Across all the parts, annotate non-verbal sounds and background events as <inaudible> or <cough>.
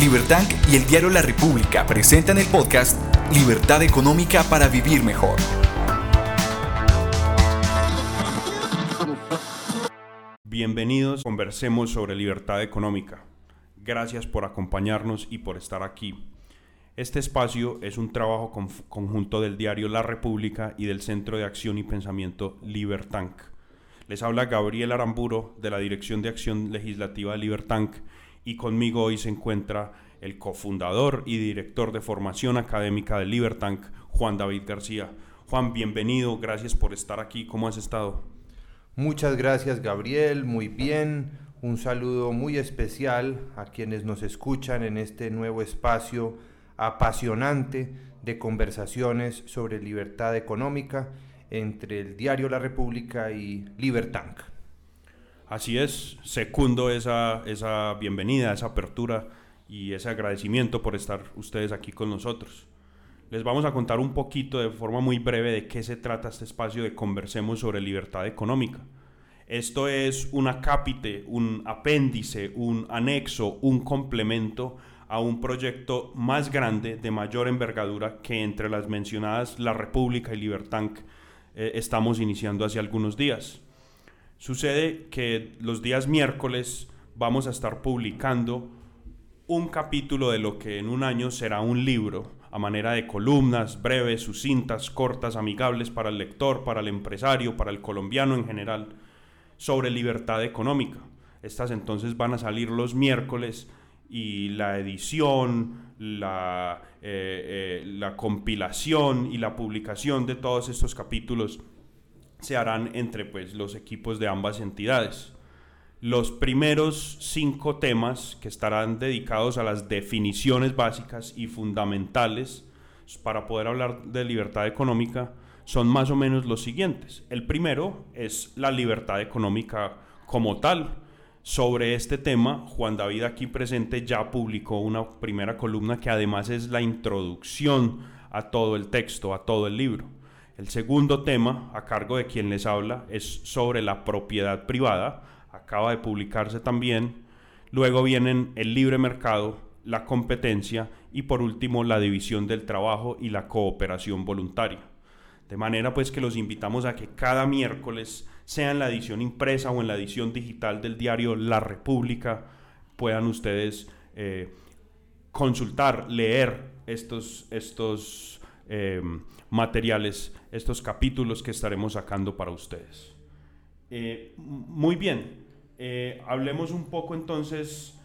Libertank y el diario La República presentan el podcast Libertad Económica para Vivir Mejor. Bienvenidos, conversemos sobre libertad económica. Gracias por acompañarnos y por estar aquí. Este espacio es un trabajo conjunto del diario La República y del Centro de Acción y Pensamiento Libertank. Les habla Gabriel Aramburo de la Dirección de Acción Legislativa de Libertank y conmigo hoy se encuentra el cofundador y director de formación académica de Libertank, Juan David García. Juan, bienvenido, gracias por estar aquí, ¿cómo has estado? Muchas gracias Gabriel, muy bien, un saludo muy especial a quienes nos escuchan en este nuevo espacio apasionante de conversaciones sobre libertad económica entre el diario La República y Libertank. Así es, secundo esa, esa bienvenida, esa apertura y ese agradecimiento por estar ustedes aquí con nosotros. Les vamos a contar un poquito de forma muy breve de qué se trata este espacio de Conversemos sobre Libertad Económica. Esto es un acápite, un apéndice, un anexo, un complemento a un proyecto más grande, de mayor envergadura, que entre las mencionadas La República y Libertank eh, estamos iniciando hace algunos días. Sucede que los días miércoles vamos a estar publicando un capítulo de lo que en un año será un libro, a manera de columnas breves, sucintas, cortas, amigables para el lector, para el empresario, para el colombiano en general, sobre libertad económica. Estas entonces van a salir los miércoles y la edición, la, eh, eh, la compilación y la publicación de todos estos capítulos se harán entre pues, los equipos de ambas entidades. Los primeros cinco temas que estarán dedicados a las definiciones básicas y fundamentales para poder hablar de libertad económica son más o menos los siguientes. El primero es la libertad económica como tal. Sobre este tema, Juan David aquí presente ya publicó una primera columna que además es la introducción a todo el texto, a todo el libro. El segundo tema, a cargo de quien les habla, es sobre la propiedad privada. Acaba de publicarse también. Luego vienen el libre mercado, la competencia y por último la división del trabajo y la cooperación voluntaria. De manera pues que los invitamos a que cada miércoles, sea en la edición impresa o en la edición digital del diario La República, puedan ustedes eh, consultar, leer estos, estos eh, materiales, estos capítulos que estaremos sacando para ustedes. Eh, muy bien, hablemos un poco entonces,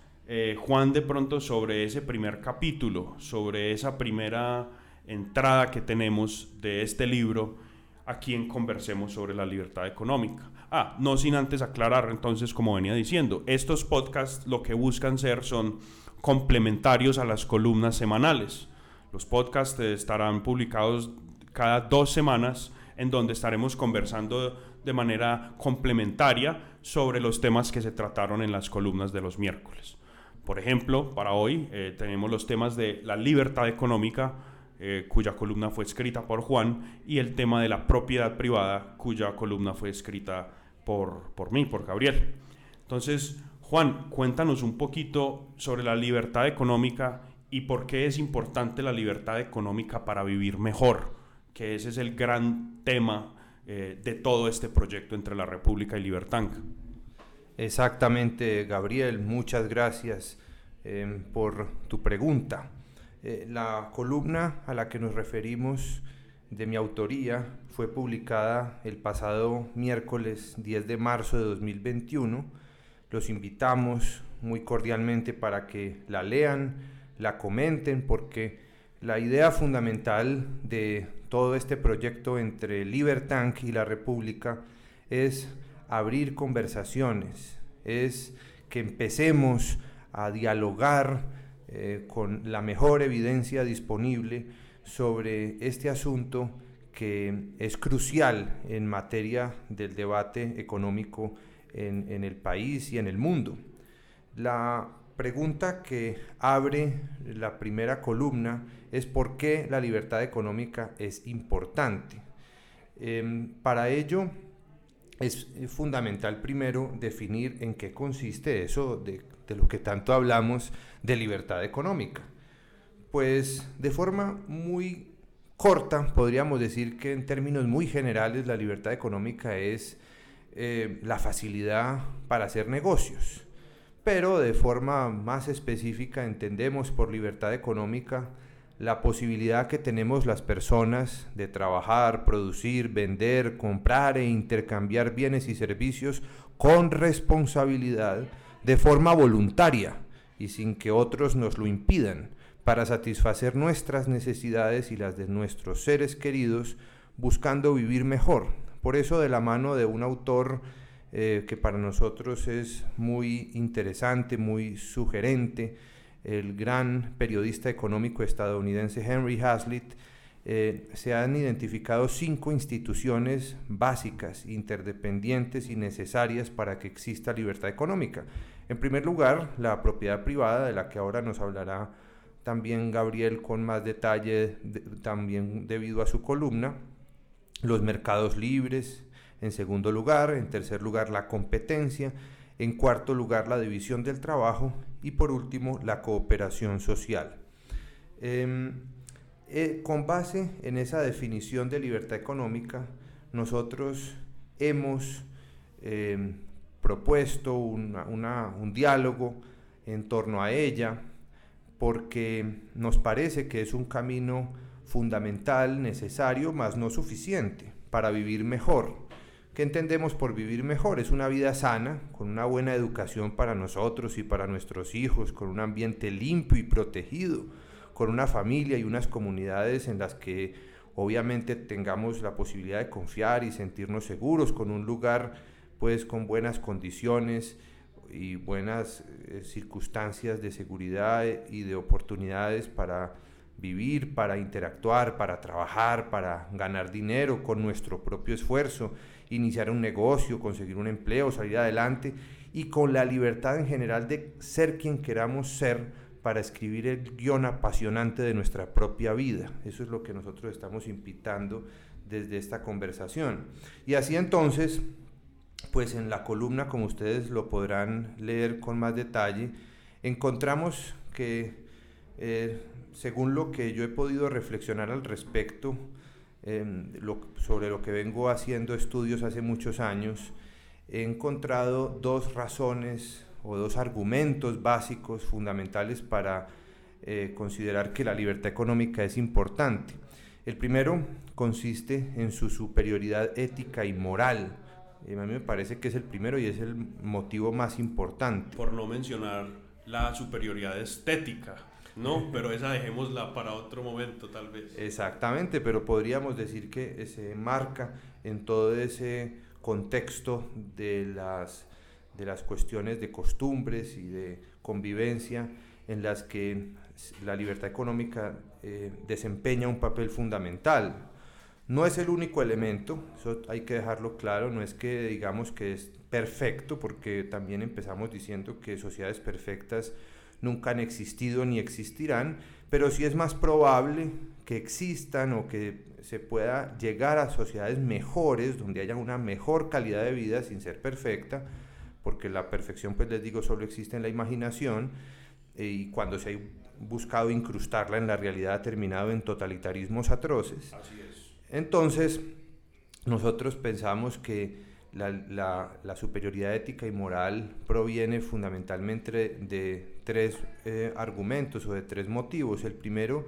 Juan, de pronto sobre ese primer capítulo, sobre esa primera entrada que tenemos de este libro, a quien conversemos sobre la libertad económica. Ah, no sin antes aclarar entonces, como venía diciendo, estos podcasts lo que buscan ser son complementarios a las columnas semanales. Los podcasts estarán publicados cada dos semanas en donde estaremos conversando de manera complementaria sobre los temas que se trataron en las columnas de los miércoles. Por ejemplo, para hoy eh, tenemos los temas de la libertad económica, eh, cuya columna fue escrita por Juan, y el tema de la propiedad privada, cuya columna fue escrita por, por mí, por Gabriel. Entonces, Juan, cuéntanos un poquito sobre la libertad económica y por qué es importante la libertad económica para vivir mejor que ese es el gran tema eh, de todo este proyecto entre la República y Libertank. Exactamente, Gabriel, muchas gracias em, por tu pregunta. Eh, la columna a la que nos referimos de mi autoría fue publicada el pasado miércoles 10 de marzo de 2021. Los invitamos muy cordialmente para que la lean, la comenten, porque la idea fundamental de todo este proyecto entre Libertank y la República es abrir conversaciones, es que empecemos a dialogar eh, con la mejor evidencia disponible sobre este asunto que es crucial en materia del debate económico en, en el país y en el mundo. La pregunta que abre la primera columna es por qué la libertad económica es importante. Em, para ello es fundamental primero definir en qué consiste eso de, de lo que tanto hablamos de libertad económica. Pues de forma muy corta podríamos decir que en términos muy generales la libertad económica es eh, la facilidad para hacer negocios. Pero de forma más específica entendemos por libertad económica la posibilidad que tenemos las personas de trabajar, producir, vender, comprar e intercambiar bienes y servicios con responsabilidad de forma voluntaria y sin que otros nos lo impidan, para satisfacer nuestras necesidades y las de nuestros seres queridos, buscando vivir mejor, por eso de la mano de un autor eh, que para nosotros es muy interesante, muy sugerente, el gran periodista económico estadounidense Henry Hazlitt, eh, se han identificado cinco instituciones básicas, interdependientes y necesarias para que exista libertad económica. En primer lugar, la propiedad privada, de la que ahora nos hablará también Gabriel con más detalle, también debido a su columna. Los mercados libres, en segundo lugar, en tercer lugar la competencia, en cuarto lugar la división del trabajo. Y por último la cooperación social. Em, eh, con base en esa definición de libertad económica, nosotros hemos em, propuesto un diálogo en torno a ella porque nos parece que es un camino fundamental, necesario, mas no suficiente para vivir mejor. ¿Qué entendemos por vivir mejor? Es una vida sana, con una buena educación para nosotros y para nuestros hijos, con un ambiente limpio y protegido, con una familia y unas comunidades en las que obviamente tengamos la posibilidad de confiar y sentirnos seguros, con un lugar pues con buenas condiciones y buenas eh, circunstancias de seguridad y de oportunidades para vivir, para interactuar, para trabajar, para ganar dinero con nuestro propio esfuerzo, iniciar un negocio, conseguir un empleo, salir adelante y con la libertad en general de ser quien queramos ser para escribir el guion apasionante de nuestra propia vida. Eso es lo que nosotros estamos invitando desde esta conversación. Y así entonces, pues en la columna, como ustedes lo podrán leer con más detalle, encontramos que eh, según lo que yo he podido reflexionar al respecto, em, sobre lo que vengo haciendo estudios hace muchos años, he encontrado dos razones o dos argumentos básicos fundamentales para eh, considerar que la libertad económica es importante. El primero consiste en su superioridad ética y moral. Eh, a mí me parece que es el primero y es el motivo más importante. Por no mencionar la superioridad estética no, <laughs> pero esa dejémosla para otro momento tal vez. Exactamente, pero podríamos decir que se marca en todo ese contexto de las, de las cuestiones de costumbres y de convivencia en las que la libertad económica eh, desempeña un papel fundamental. No es el único elemento, eso hay que dejarlo claro, no es que digamos que es perfecto, porque también empezamos diciendo que sociedades perfectas nunca han existido ni existirán, pero sí es más probable que existan o que se pueda llegar a sociedades mejores, donde haya una mejor calidad de vida sin ser perfecta, porque la perfección, pues les digo, solo existe en la imaginación, eh, y cuando se ha buscado incrustarla en la realidad ha terminado en totalitarismos atroces. Así es. Entonces, nosotros pensamos que la, superioridad ética y moral proviene fundamentalmente de tres eh, argumentos o de tres motivos. El primero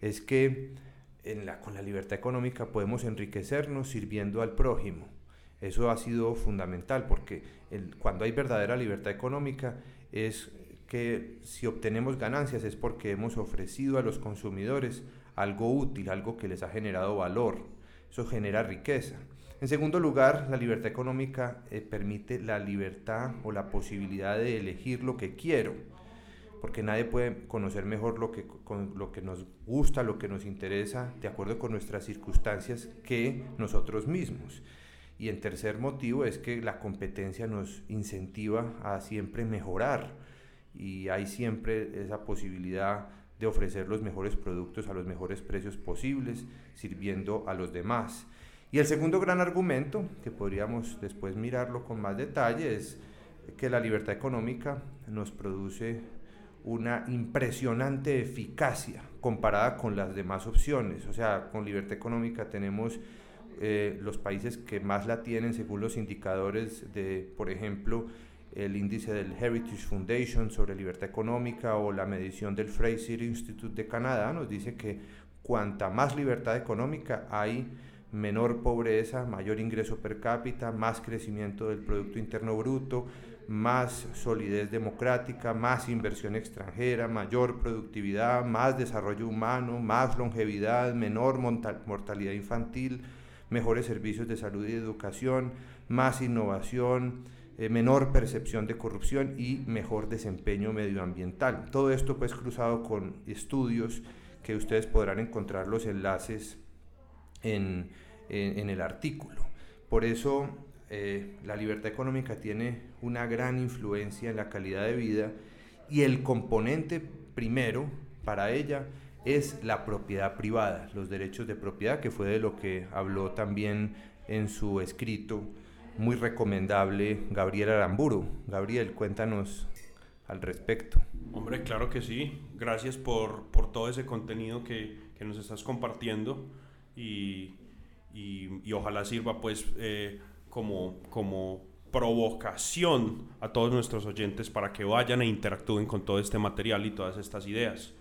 es que con la libertad económica podemos enriquecernos sirviendo al prójimo. Eso ha sido fundamental porque cuando hay verdadera libertad económica es que si obtenemos ganancias es porque hemos ofrecido a los consumidores algo útil, algo que les ha generado valor. Eso genera riqueza. En segundo lugar, la libertad económica eh, permite la libertad o la posibilidad de elegir lo que quiero, porque nadie puede conocer mejor lo que, lo que nos gusta, lo que nos interesa, de acuerdo con nuestras circunstancias, que nosotros mismos. Y en tercer motivo es que la competencia nos incentiva a siempre mejorar y hay siempre esa posibilidad de ofrecer los mejores productos a los mejores precios posibles, sirviendo a los demás. Y el segundo gran argumento, que podríamos después mirarlo con más detalle, es que la libertad económica nos produce una impresionante eficacia comparada con las demás opciones. O sea, con libertad económica tenemos eh, los países que más la tienen según los indicadores de, por ejemplo, el índice del Heritage Foundation sobre libertad económica o la medición del Fraser Institute de Canadá, nos dice que cuanta más libertad económica hay, menor pobreza, mayor ingreso per cápita, más crecimiento del Producto Interno Bruto, más solidez democrática, más inversión extranjera, mayor productividad, más desarrollo humano, más longevidad, menor mortalidad infantil, mejores servicios de salud y educación, más innovación, eh, menor percepción de corrupción y mejor desempeño medioambiental. Todo esto pues cruzado con estudios que ustedes podrán encontrar los enlaces en, el artículo. Por eso eh, la libertad económica tiene una gran influencia en la calidad de vida y el componente primero para ella es la propiedad privada, los derechos de propiedad, que fue de lo que habló también en su escrito muy recomendable Gabriel Aramburu. Gabriel, cuéntanos al respecto. Hombre, claro que sí. Gracias por, todo ese contenido que, nos estás compartiendo y, ojalá sirva pues eh, como, como provocación a todos nuestros oyentes para que vayan e interactúen con todo este material y todas estas ideas.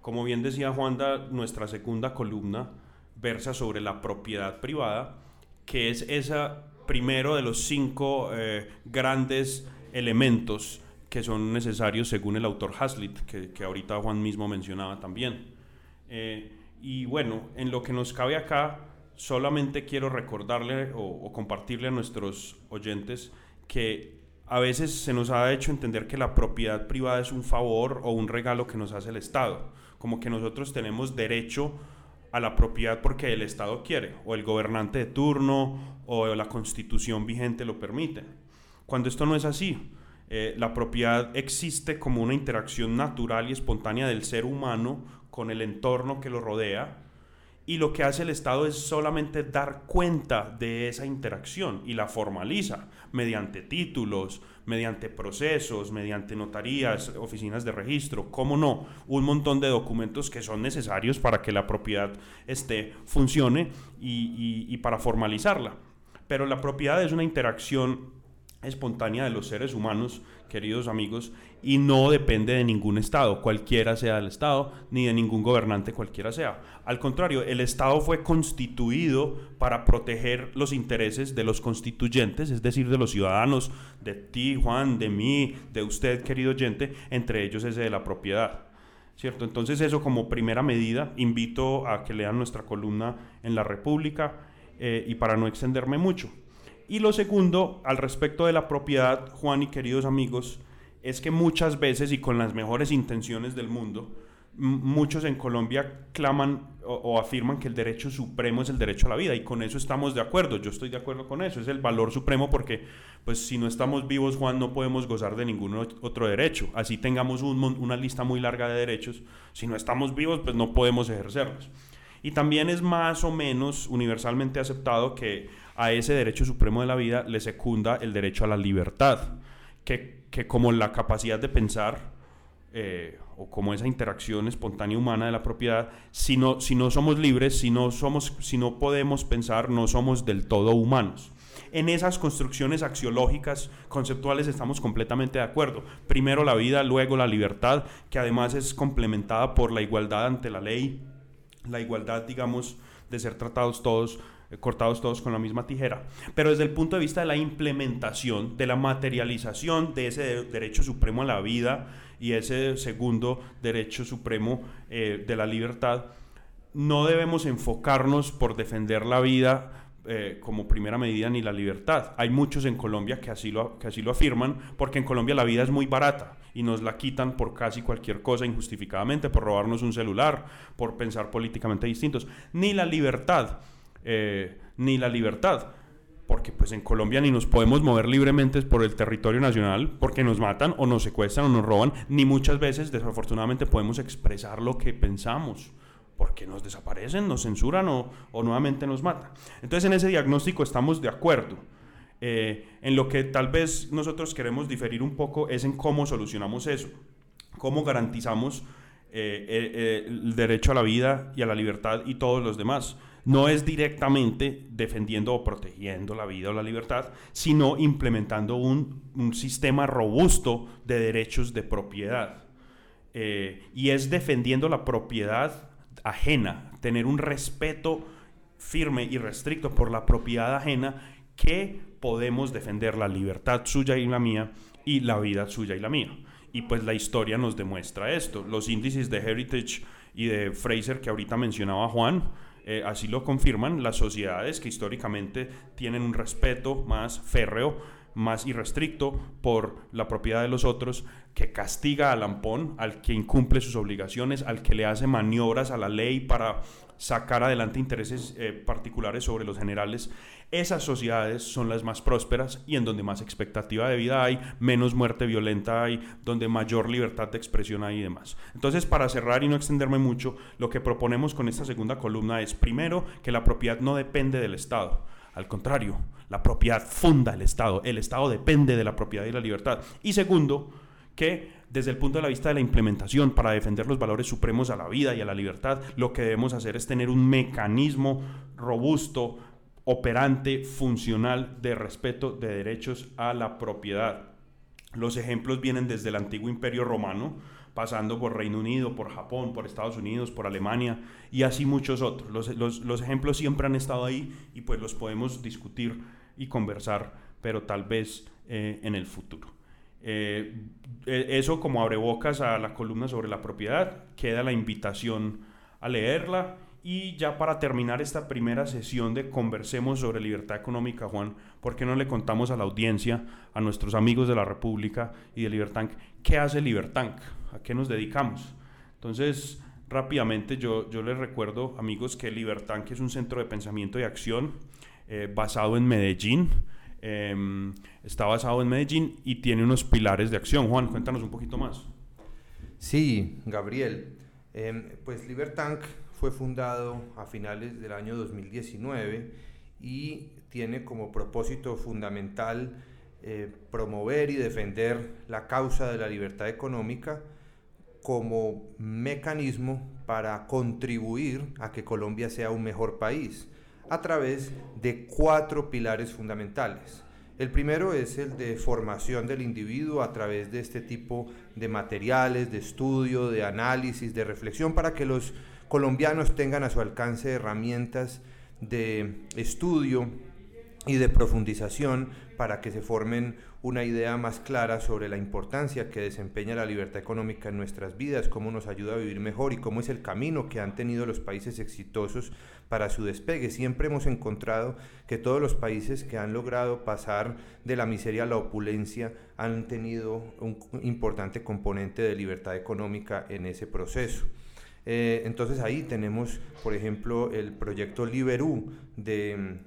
Como bien decía Juanda, nuestra segunda columna versa sobre la propiedad privada, que es esa primero de los cinco eh, grandes elementos que son necesarios según el autor Hazlitt, que, ahorita Juan mismo mencionaba también. Eh, y bueno, en lo que nos cabe acá, solamente quiero recordarle o, compartirle a nuestros oyentes que a veces se nos ha hecho entender que la propiedad privada es un favor o un regalo que nos hace el Estado, como que nosotros tenemos derecho a la propiedad porque el Estado quiere, o el gobernante de turno, o la constitución vigente lo permite. Cuando esto no es así, eh, la propiedad existe como una interacción natural y espontánea del ser humano con el entorno que lo rodea, y lo que hace el Estado es solamente dar cuenta de esa interacción y la formaliza mediante títulos, mediante procesos, mediante notarías, oficinas de registro, cómo no, un montón de documentos que son necesarios para que la propiedad esté, funcione y, y para formalizarla. Pero la propiedad es una interacción espontánea de los seres humanos, queridos amigos, y no depende de ningún Estado, cualquiera sea el Estado, ni de ningún gobernante cualquiera sea. Al contrario, el Estado fue constituido para proteger los intereses de los constituyentes, es decir, de los ciudadanos, de ti, Juan, de mí, de usted, querido oyente, entre ellos ese de la propiedad. ¿Cierto? Entonces eso como primera medida, invito a que lean nuestra columna en la República eh, y para no extenderme mucho. Y lo segundo, al respecto de la propiedad, Juan y queridos amigos, es que muchas veces y con las mejores intenciones del mundo, muchos en Colombia claman o, afirman que el derecho supremo es el derecho a la vida. Y con eso estamos de acuerdo, yo estoy de acuerdo con eso, es el valor supremo porque pues si no estamos vivos Juan no podemos gozar de ningún otro derecho, así tengamos una lista muy larga de derechos, si no estamos vivos pues no podemos ejercerlos. Y también es más o menos universalmente aceptado que a ese derecho supremo de la vida le secunda el derecho a la libertad, que, como la capacidad de pensar eh, o como esa interacción espontánea humana de la propiedad, si no, si no somos libres, si no, somos, si no podemos pensar, no somos del todo humanos. En esas construcciones axiológicas, conceptuales, estamos completamente de acuerdo. Primero la vida, luego la libertad, que además es complementada por la igualdad ante la ley, la igualdad, digamos, de ser tratados todos cortados todos con la misma tijera. Pero desde el punto de vista de la implementación, de la materialización de ese derecho supremo a la vida y ese segundo derecho supremo eh, de la libertad, no debemos enfocarnos por defender la vida eh, como primera medida ni la libertad. Hay muchos en Colombia que así, lo, que así lo afirman, porque en Colombia la vida es muy barata y nos la quitan por casi cualquier cosa injustificadamente, por robarnos un celular, por pensar políticamente distintos. Ni la libertad eh, ni la libertad. Porque pues en Colombia ni nos podemos mover libremente por el territorio nacional porque nos matan o nos secuestran o nos roban, ni muchas veces desafortunadamente podemos expresar lo que pensamos porque nos desaparecen, nos censuran o, nuevamente nos matan. Entonces en ese diagnóstico estamos de acuerdo. Eh, en lo que tal vez nosotros queremos diferir un poco es en cómo solucionamos eso, cómo garantizamos eh, el derecho a la vida y a la libertad y todos los demás. No es directamente defendiendo o protegiendo la vida o la libertad, sino implementando un, un sistema robusto de derechos de propiedad. y es defendiendo la propiedad ajena, tener un respeto firme y restricto por la propiedad ajena que podemos defender la libertad suya y la mía y la vida suya y la mía. Y pues la historia nos demuestra esto. Los índices de Heritage y de Fraser que ahorita mencionaba Juan, eh, así lo confirman. Las sociedades que históricamente tienen un respeto más férreo, más irrestricto por la propiedad de los otros, que castiga al lampón, al que incumple sus obligaciones, al que le hace maniobras a la ley para sacar adelante intereses eh, particulares sobre los generales, esas sociedades son las más prósperas y en donde más expectativa de vida hay, menos muerte violenta hay, donde mayor libertad de expresión hay y demás. Entonces, para cerrar y no extenderme mucho, lo que proponemos con esta segunda columna es, primero, que la propiedad no depende del Estado. Al contrario, la propiedad funda el Estado. El Estado depende de la propiedad y la libertad. Y segundo, que desde el punto de vista de la implementación para defender los valores supremos a la vida y a la libertad, lo que debemos hacer es tener un mecanismo robusto, operante, funcional de respeto de derechos a la propiedad. Los ejemplos vienen desde el antiguo imperio romano, pasando por Reino Unido, por Japón, por Estados Unidos, por Alemania y así muchos otros. Los, ejemplos siempre han estado ahí y pues los podemos discutir y conversar, pero tal vez eh, en el futuro. Eh, e, eso como abrebocas a la columna sobre la propiedad, queda la invitación a leerla. Y ya para terminar esta primera sesión de Conversemos sobre Libertad Económica, Juan, ¿por qué no le contamos a la audiencia, a nuestros amigos de la República y de Libertank, qué hace Libertank? ¿A qué nos dedicamos? Entonces, rápidamente yo, yo les recuerdo, amigos, que Libertank es un centro de pensamiento y acción eh, basado en Medellín, Em, está basado en Medellín y tiene unos pilares de acción. Juan, cuéntanos un poquito más. Sí, Gabriel. Em, pues Libertank fue fundado a finales del año 2019 y tiene como propósito fundamental eh, promover y defender la causa de la libertad económica como mecanismo para contribuir a que Colombia sea un mejor país a través de cuatro pilares fundamentales. El primero es el de formación del individuo a través de este tipo de materiales, de estudio, de análisis, de reflexión, para que los colombianos tengan a su alcance herramientas de estudio y de profundización para que se formen una idea más clara sobre la importancia que desempeña la libertad económica en nuestras vidas, cómo nos ayuda a vivir mejor y cómo es el camino que han tenido los países exitosos para su despegue. Siempre hemos encontrado que todos los países que han logrado pasar de la miseria a la opulencia han tenido un importante componente de libertad económica en ese proceso. Eh, entonces ahí tenemos, por ejemplo, el proyecto Liberú de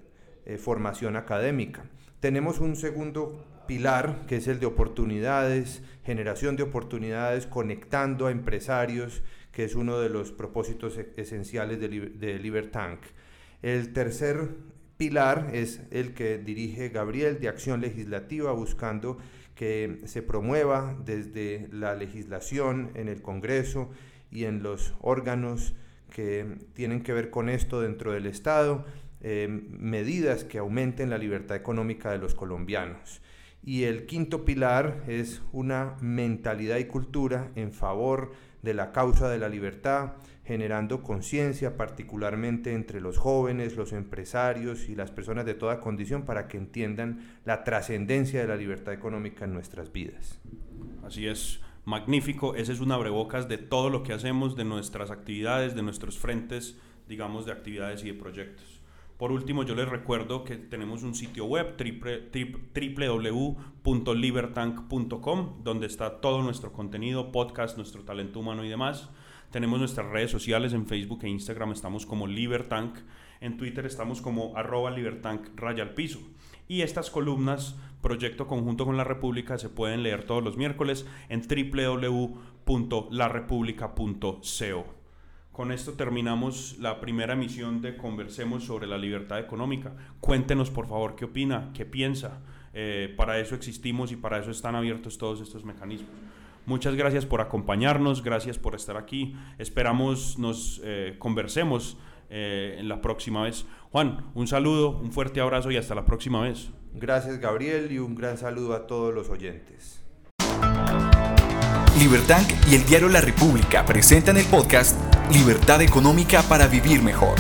eh, formación académica. Tenemos un segundo pilar que es el de oportunidades, generación de oportunidades, conectando a empresarios, que es uno de los propósitos e-, esenciales de, de Libertank. El tercer pilar es el que dirige Gabriel de acción legislativa, buscando que se promueva desde la legislación en el Congreso y en los órganos que tienen que ver con esto dentro del Estado, eh, medidas que aumenten la libertad económica de los colombianos. Y el quinto pilar es una mentalidad y cultura en favor de la causa de la libertad, generando conciencia particularmente entre los jóvenes, los empresarios y las personas de toda condición para que entiendan la trascendencia de la libertad económica en nuestras vidas. Así es, magnífico, ese es un abrebocas de todo lo que hacemos, de nuestras actividades, de nuestros frentes, digamos, de actividades y de proyectos. Por último, yo les recuerdo que tenemos un sitio web www.libertank.com donde está todo nuestro contenido, podcast, nuestro talento humano y demás. Tenemos nuestras redes sociales en Facebook e Instagram, estamos como Libertank. En Twitter estamos como arroba Libertank raya al piso. Y estas columnas, Proyecto Conjunto con la República, se pueden leer todos los miércoles en www.larepublica.co. Con esto terminamos la primera emisión de Conversemos sobre la libertad económica. Cuéntenos por favor qué opina, qué piensa. Eh, para eso existimos y para eso están abiertos todos estos mecanismos. Muchas gracias por acompañarnos, gracias por estar aquí. Esperamos nos eh, conversemos eh, en la próxima vez. Juan, un saludo, un fuerte abrazo y hasta la próxima vez. Gracias Gabriel y un gran saludo a todos los oyentes. Libertank y el diario La República presentan el podcast Libertad Económica para Vivir Mejor